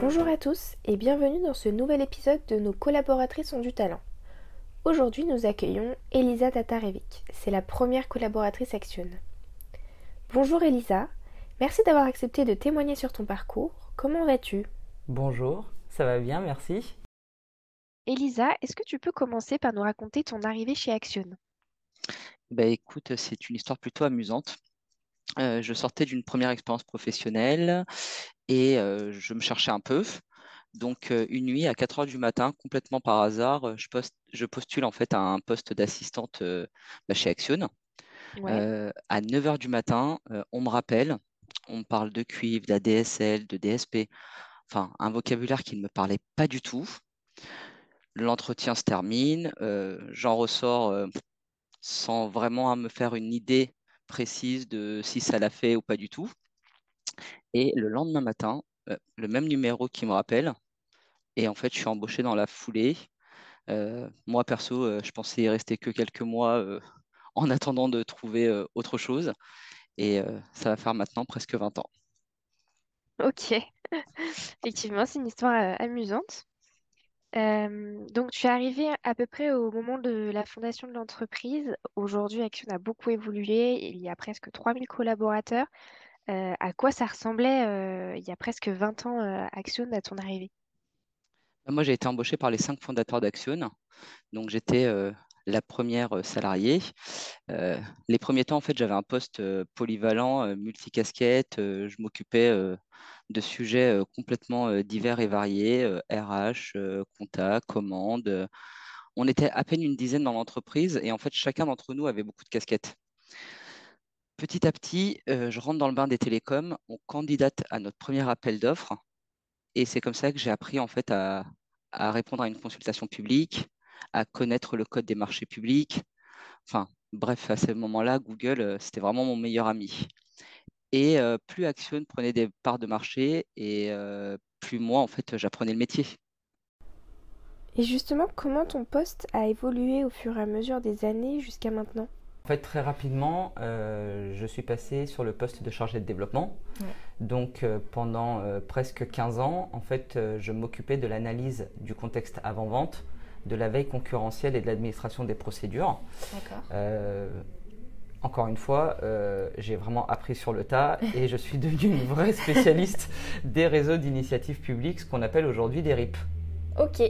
Bonjour à tous et bienvenue dans ce nouvel épisode de nos collaboratrices ont du talent. Aujourd'hui, nous accueillons Elisa Tatarevic. C'est la première collaboratrice Action. Bonjour Elisa, merci d'avoir accepté de témoigner sur ton parcours. Comment vas-tu? Bonjour, ça va bien, merci. Elisa, est-ce que tu peux commencer par nous raconter ton arrivée chez Action? Bah écoute, c'est une histoire plutôt amusante. Euh, je sortais d'une première expérience professionnelle et euh, je me cherchais un peu. Donc euh, une nuit à 4 heures du matin, complètement par hasard, je, poste, je postule en fait à un poste d'assistante bah, chez Action. à 9 heures du matin, on me rappelle, on me parle de cuivre, d'ADSL, de DSP, enfin un vocabulaire qui ne me parlait pas du tout. L'entretien se termine, j'en ressors sans vraiment me faire une idée précise de si ça l'a fait ou pas du tout. Et le lendemain matin, le même numéro qui me rappelle, et en fait, je suis embauché dans la foulée. moi, perso, je pensais y rester que quelques mois en attendant de trouver autre chose. Et ça va faire maintenant presque 20 ans. Ok, effectivement, c'est une histoire amusante. Euh, donc, tu es arrivé à peu près au moment de la fondation de l'entreprise. Aujourd'hui, Action a beaucoup évolué. Il y a presque 3000 collaborateurs. Euh, à quoi ça ressemblait euh, il y a presque 20 ans, Action, à ton arrivée? Bah, moi, j'ai été embauché par les cinq fondateurs d'Action. Donc, j'étais la première salariée. les premiers temps, en fait, j'avais un poste polyvalent, multicasquette. je m'occupais de sujets complètement divers et variés, RH, compta, commande. On était à peine une dizaine dans l'entreprise et en fait, chacun d'entre nous avait beaucoup de casquettes. Petit à petit, je rentre dans le bain des télécoms, on candidate à notre premier appel d'offres et c'est comme ça que j'ai appris en fait à, à répondre à une consultation publique, à connaître le code des marchés publics. Enfin, bref, à ce moment-là, Google, c'était vraiment mon meilleur ami. Et plus Action prenait des parts de marché et plus moi, en fait, j'apprenais le métier. Et justement, comment ton poste a évolué au fur et à mesure des années jusqu'à maintenant? En fait, très rapidement, je suis passé sur le poste de chargé de développement. Donc, pendant presque 15 ans, en fait, je m'occupais de l'analyse du contexte avant-vente, de la veille concurrentielle et de l'administration des procédures. Encore une fois, euh, j'ai vraiment appris sur le tas et je suis devenu une vraie spécialiste des réseaux d'initiatives publiques, ce qu'on appelle aujourd'hui des RIP. Ok.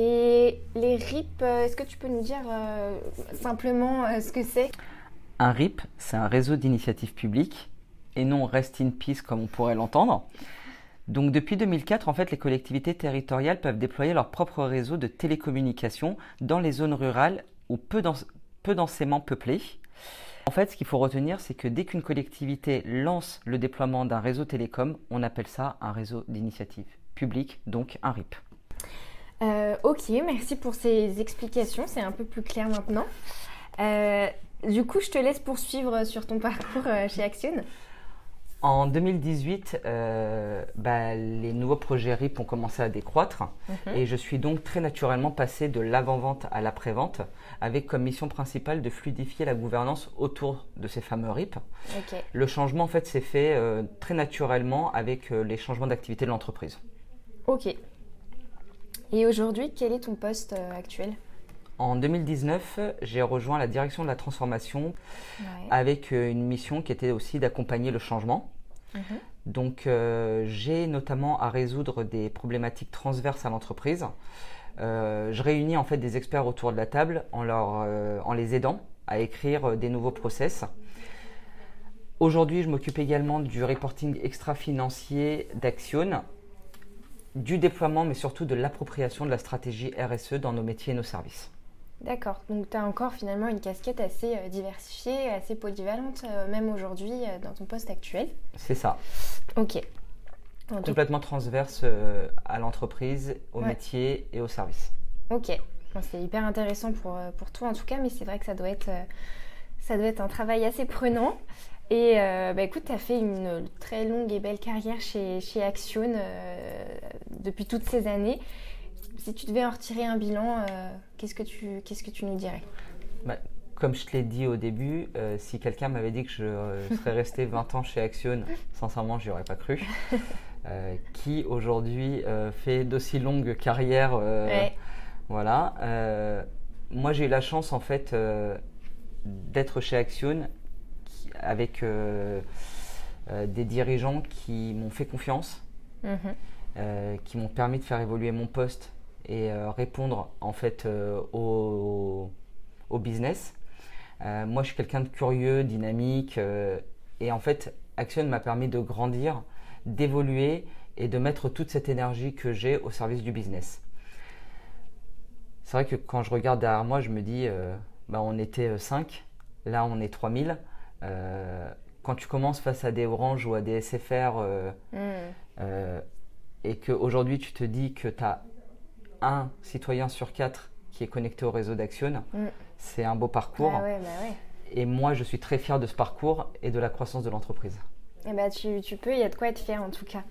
Et les RIP, euh, est-ce que tu peux nous dire euh, simplement ce que c'est? Un RIP, c'est un réseau d'initiatives publiques et non Rest in Peace comme on pourrait l'entendre. Donc depuis 2004, en fait, les collectivités territoriales peuvent déployer leur propre réseau de télécommunications dans les zones rurales ou peu, peu densément peuplées. En fait, ce qu'il faut retenir, c'est que dès qu'une collectivité lance le déploiement d'un réseau télécom, on appelle ça un réseau d'initiative publique, donc un RIP. Euh, ok, merci pour ces explications, c'est un peu plus clair maintenant. Euh, du coup, je te laisse poursuivre sur ton parcours euh, chez Action. En 2018, euh, bah, les nouveaux projets RIP ont commencé à décroître mhm. et je suis donc très naturellement passé de l'avant-vente à l'après-vente avec comme mission principale de fluidifier la gouvernance autour de ces fameux RIP. Le changement en fait s'est fait euh, très naturellement avec euh, les changements d'activité de l'entreprise. Ok. Et aujourd'hui, quel est ton poste actuel? En 2019, j'ai rejoint la direction de la transformation avec euh, une mission qui était aussi d'accompagner le changement. Mhm. Donc, euh, j'ai notamment à résoudre des problématiques transverses à l'entreprise. Euh, je réunis en fait des experts autour de la table en, leur, en les aidant à écrire des nouveaux process. Aujourd'hui, je m'occupe également du reporting extra-financier d'Action, du déploiement, mais surtout de l'appropriation de la stratégie RSE dans nos métiers et nos services. D'accord, donc tu as encore finalement une casquette assez euh, diversifiée, assez polyvalente, euh, même aujourd'hui euh, dans ton poste actuel. C'est ça. Ok. Complètement transverse à l'entreprise, au métier et au service. Ok, c'est hyper intéressant pour, pour toi en tout cas, mais c'est vrai que ça doit être, ça doit être un travail assez prenant. Et bah, écoute, tu as fait une très longue et belle carrière chez, chez Action depuis toutes ces années si tu devais en retirer un bilan, euh, qu'est-ce que tu qu'est-ce que tu nous dirais? Bah, Comme je te l'ai dit au début, euh, si quelqu'un m'avait dit que je euh, serais resté 20 ans chez Action, sincèrement, j'y aurais pas cru. qui aujourd'hui fait d'aussi longues carrières. Voilà. moi, j'ai eu la chance en fait d'être chez Action avec des dirigeants qui m'ont fait confiance, mhm. qui m'ont permis de faire évoluer mon poste et répondre en fait au, au, business. moi, je suis quelqu'un de curieux, dynamique, et en fait, Action m'a permis de grandir, d'évoluer et de mettre toute cette énergie que j'ai au service du business. C'est vrai que quand je regarde derrière moi, je me dis, euh, bah, on était 5, euh, là on est 3000. Euh, quand tu commences face à des Orange ou à des SFR mm. et qu'aujourd'hui tu te dis que tu as un citoyen sur quatre qui est connecté au réseau d'Action, mm. c'est un beau parcours. Ah bah et moi, je suis très fier de ce parcours et de la croissance de l'entreprise. Eh ben, tu, tu, peux, il y a de quoi être fier en tout cas.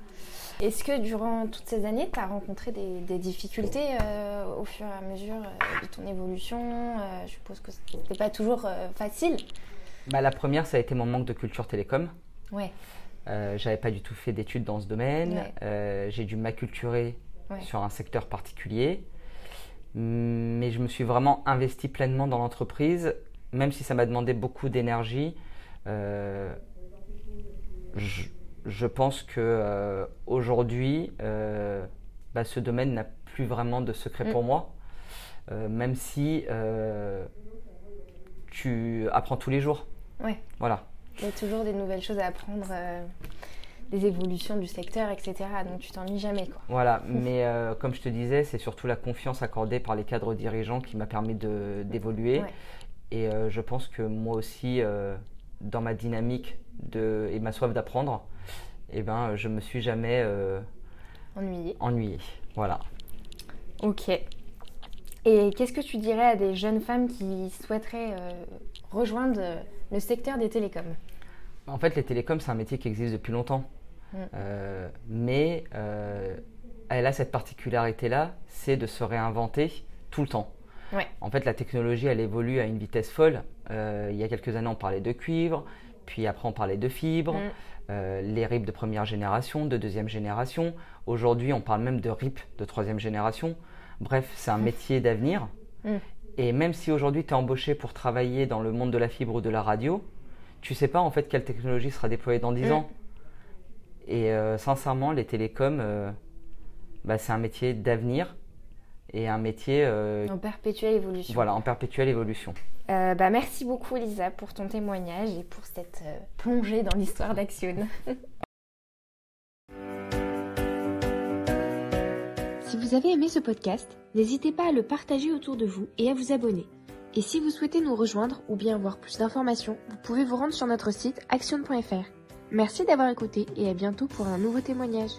Est-ce que durant toutes ces années, tu as rencontré des, difficultés euh, au fur et à mesure euh, de ton évolution euh, Je suppose que ce n'était pas toujours facile. Bah, la première, ça a été mon manque de culture télécom. Ouais. J'avais pas du tout fait d'études dans ce domaine. J'ai dû m'acculturer sur un secteur particulier. Mais je me suis vraiment investi pleinement dans l'entreprise même si ça m'a demandé beaucoup d'énergie, euh, je, pense que euh, aujourd'hui, euh, bah, ce domaine n'a plus vraiment de secret pour mm. moi, même si tu apprends tous les jours. Oui. Voilà. Il y a toujours des nouvelles choses à apprendre des évolutions du secteur, etc. Donc tu t'ennuies jamais. Quoi. Voilà, mais comme je te disais, c'est surtout la confiance accordée par les cadres dirigeants qui m'a permis d'évoluer. Et euh, je pense que moi aussi, euh, dans ma dynamique de, et ma soif d'apprendre, eh ben, je me suis jamais euh, ennuyé. ennuyé. Voilà. Ok. Et qu'est-ce que tu dirais à des jeunes femmes qui souhaiteraient rejoindre le secteur des télécoms? En fait, les télécoms, c'est un métier qui existe depuis longtemps. Mm. mais elle a cette particularité-là, c'est de se réinventer tout le temps. En fait, la technologie, elle évolue à une vitesse folle. Euh, il y a quelques années, on parlait de cuivre, puis après, on parlait de fibres, mm. euh, les RIP de première génération, de deuxième génération. Aujourd'hui, on parle même de RIP de troisième génération. Bref, c'est un mm. métier d'avenir. Mm. Et même si aujourd'hui, tu es embauché pour travailler dans le monde de la fibre ou de la radio, tu sais pas en fait quelle technologie sera déployée dans 10 ans. Et euh, sincèrement, les télécoms, bah, c'est un métier d'avenir et un métier euh, en perpétuelle évolution. Voilà, en perpétuelle évolution. Euh, bah, merci beaucoup Lisa pour ton témoignage et pour cette euh, plongée dans l'histoire d'Action. si vous avez aimé ce podcast, n'hésitez pas à le partager autour de vous et à vous abonner. Et si vous souhaitez nous rejoindre ou bien avoir plus d'informations, vous pouvez vous rendre sur notre site action.fr. Merci d'avoir écouté et à bientôt pour un nouveau témoignage.